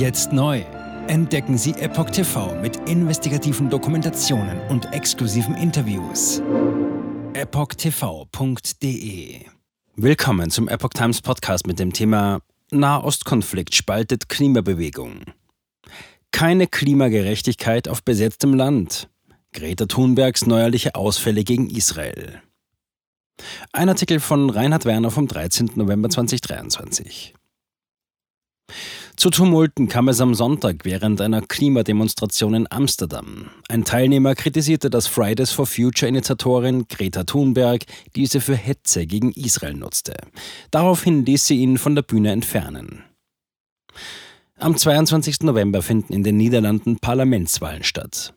Jetzt neu. Entdecken Sie Epoch TV mit investigativen Dokumentationen und exklusiven Interviews. EpochTV.de Willkommen zum Epoch Times Podcast mit dem Thema Nahostkonflikt spaltet Klimabewegung. Keine Klimagerechtigkeit auf besetztem Land. Greta Thunbergs neuerliche Ausfälle gegen Israel. Ein Artikel von Reinhard Werner vom 13. November 2023. Zu Tumulten kam es am Sonntag während einer Klimademonstration in Amsterdam. Ein Teilnehmer kritisierte das Fridays for Future-Initiatorin Greta Thunberg, diese für Hetze gegen Israel nutzte. Daraufhin ließ sie ihn von der Bühne entfernen. Am 22. November finden in den Niederlanden Parlamentswahlen statt.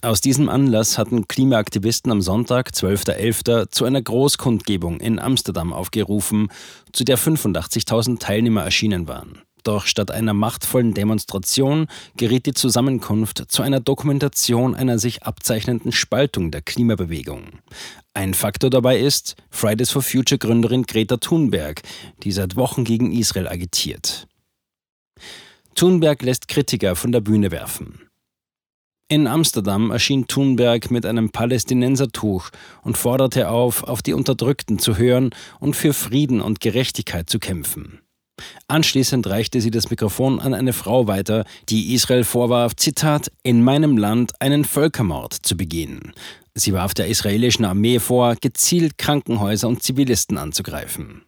Aus diesem Anlass hatten Klimaaktivisten am Sonntag, 12.11., zu einer Großkundgebung in Amsterdam aufgerufen, zu der 85.000 Teilnehmer erschienen waren. Doch statt einer machtvollen Demonstration geriet die Zusammenkunft zu einer Dokumentation einer sich abzeichnenden Spaltung der Klimabewegung. Ein Faktor dabei ist Fridays for Future Gründerin Greta Thunberg, die seit Wochen gegen Israel agitiert. Thunberg lässt Kritiker von der Bühne werfen. In Amsterdam erschien Thunberg mit einem Palästinensertuch und forderte auf, auf die Unterdrückten zu hören und für Frieden und Gerechtigkeit zu kämpfen. Anschließend reichte sie das Mikrofon an eine Frau weiter, die Israel vorwarf, Zitat, in meinem Land einen Völkermord zu begehen. Sie warf der israelischen Armee vor, gezielt Krankenhäuser und Zivilisten anzugreifen.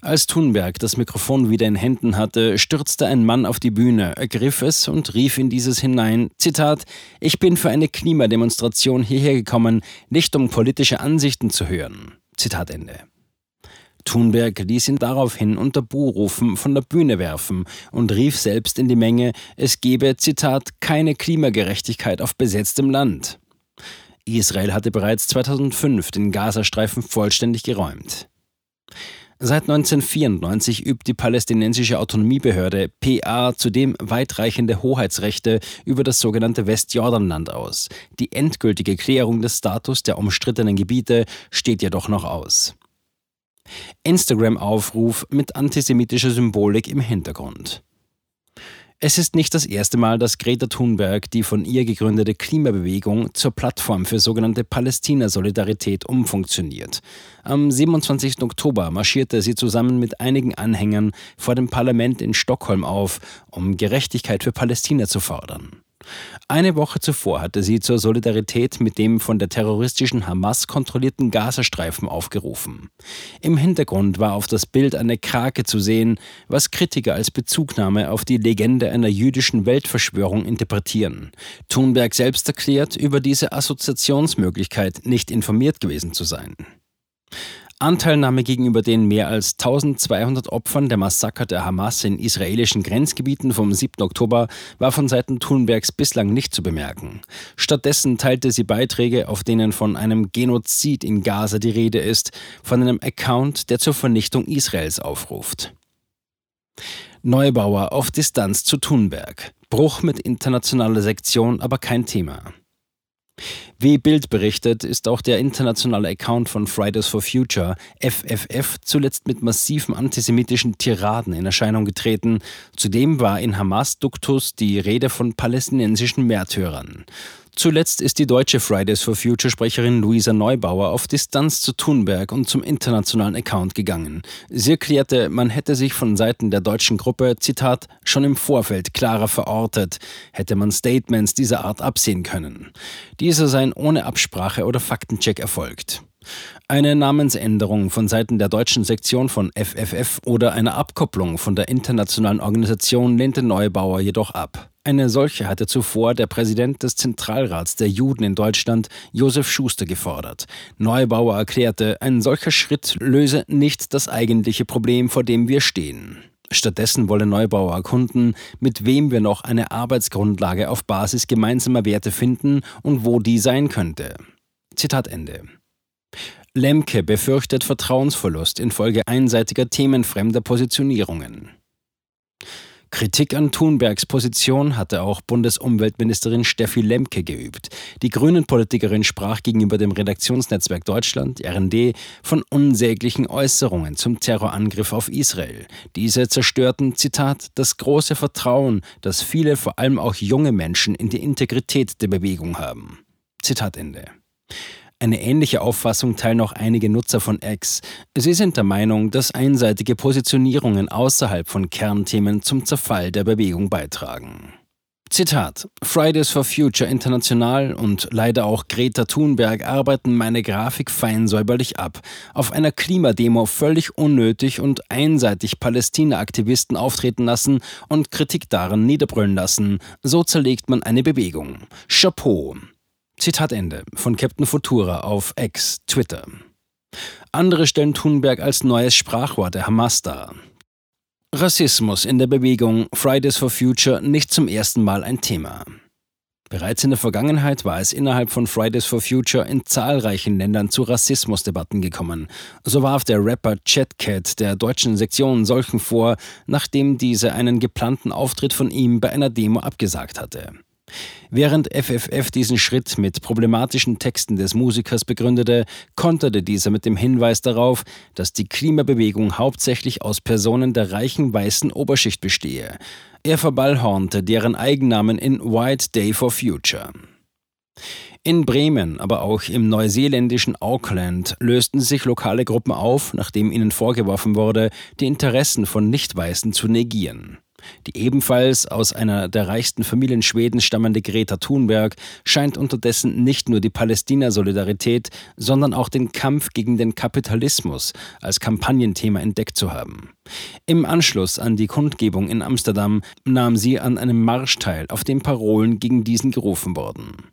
Als Thunberg das Mikrofon wieder in Händen hatte, stürzte ein Mann auf die Bühne, ergriff es und rief in dieses hinein, Zitat, Ich bin für eine Klimademonstration hierher gekommen, nicht um politische Ansichten zu hören. Zitat Ende. Thunberg ließ ihn daraufhin unter Buhrufen von der Bühne werfen und rief selbst in die Menge, es gebe, Zitat, keine Klimagerechtigkeit auf besetztem Land. Israel hatte bereits 2005 den Gazastreifen vollständig geräumt. Seit 1994 übt die palästinensische Autonomiebehörde PA zudem weitreichende Hoheitsrechte über das sogenannte Westjordanland aus. Die endgültige Klärung des Status der umstrittenen Gebiete steht jedoch noch aus. Instagram-Aufruf mit antisemitischer Symbolik im Hintergrund. Es ist nicht das erste Mal, dass Greta Thunberg die von ihr gegründete Klimabewegung zur Plattform für sogenannte Palästina-Solidarität umfunktioniert. Am 27. Oktober marschierte sie zusammen mit einigen Anhängern vor dem Parlament in Stockholm auf, um Gerechtigkeit für Palästina zu fordern. Eine Woche zuvor hatte sie zur Solidarität mit dem von der terroristischen Hamas kontrollierten Gazastreifen aufgerufen. Im Hintergrund war auf das Bild eine Krake zu sehen, was Kritiker als Bezugnahme auf die Legende einer jüdischen Weltverschwörung interpretieren. Thunberg selbst erklärt, über diese Assoziationsmöglichkeit nicht informiert gewesen zu sein. Anteilnahme gegenüber den mehr als 1200 Opfern der Massaker der Hamas in israelischen Grenzgebieten vom 7. Oktober war von Seiten Thunbergs bislang nicht zu bemerken. Stattdessen teilte sie Beiträge, auf denen von einem Genozid in Gaza die Rede ist, von einem Account, der zur Vernichtung Israels aufruft. Neubauer auf Distanz zu Thunberg. Bruch mit internationaler Sektion aber kein Thema. Wie Bild berichtet, ist auch der internationale Account von Fridays for Future, FFF, zuletzt mit massiven antisemitischen Tiraden in Erscheinung getreten. Zudem war in Hamas-Duktus die Rede von palästinensischen Märtyrern. Zuletzt ist die deutsche Fridays for Future Sprecherin Luisa Neubauer auf Distanz zu Thunberg und zum internationalen Account gegangen. Sie erklärte, man hätte sich von Seiten der deutschen Gruppe, Zitat, schon im Vorfeld klarer verortet, hätte man Statements dieser Art absehen können. Diese seien ohne Absprache oder Faktencheck erfolgt. Eine Namensänderung von Seiten der deutschen Sektion von FFF oder eine Abkopplung von der internationalen Organisation lehnte Neubauer jedoch ab. Eine solche hatte zuvor der Präsident des Zentralrats der Juden in Deutschland, Josef Schuster, gefordert. Neubauer erklärte, ein solcher Schritt löse nicht das eigentliche Problem, vor dem wir stehen. Stattdessen wolle Neubauer erkunden, mit wem wir noch eine Arbeitsgrundlage auf Basis gemeinsamer Werte finden und wo die sein könnte. Zitat Ende. Lemke befürchtet Vertrauensverlust infolge einseitiger themenfremder Positionierungen. Kritik an Thunbergs Position hatte auch Bundesumweltministerin Steffi Lemke geübt. Die Grünen-Politikerin sprach gegenüber dem Redaktionsnetzwerk Deutschland, RND, von unsäglichen Äußerungen zum Terrorangriff auf Israel. Diese zerstörten, Zitat, das große Vertrauen, das viele, vor allem auch junge Menschen in die Integrität der Bewegung haben. Zitat Ende. Eine ähnliche Auffassung teilen auch einige Nutzer von X. Sie sind der Meinung, dass einseitige Positionierungen außerhalb von Kernthemen zum Zerfall der Bewegung beitragen. Zitat: Fridays for Future International und leider auch Greta Thunberg arbeiten meine Grafik fein säuberlich ab. Auf einer Klimademo völlig unnötig und einseitig Palästina-Aktivisten auftreten lassen und Kritik daran niederbrüllen lassen. So zerlegt man eine Bewegung. Chapeau. Zitat Ende von Captain Futura auf X, Twitter. Andere stellen Thunberg als neues Sprachwort der Hamas dar. Rassismus in der Bewegung Fridays for Future nicht zum ersten Mal ein Thema. Bereits in der Vergangenheit war es innerhalb von Fridays for Future in zahlreichen Ländern zu Rassismusdebatten gekommen. So warf der Rapper Chatcat der deutschen Sektion solchen vor, nachdem diese einen geplanten Auftritt von ihm bei einer Demo abgesagt hatte. Während FFF diesen Schritt mit problematischen Texten des Musikers begründete, konterte dieser mit dem Hinweis darauf, dass die Klimabewegung hauptsächlich aus Personen der reichen weißen Oberschicht bestehe. Er verballhornte deren Eigennamen in White Day for Future. In Bremen, aber auch im neuseeländischen Auckland lösten sich lokale Gruppen auf, nachdem ihnen vorgeworfen wurde, die Interessen von Nicht-Weißen zu negieren. Die ebenfalls aus einer der reichsten Familien Schwedens stammende Greta Thunberg scheint unterdessen nicht nur die Palästina-Solidarität, sondern auch den Kampf gegen den Kapitalismus als Kampagnenthema entdeckt zu haben. Im Anschluss an die Kundgebung in Amsterdam nahm sie an einem Marsch teil, auf dem Parolen gegen diesen gerufen wurden.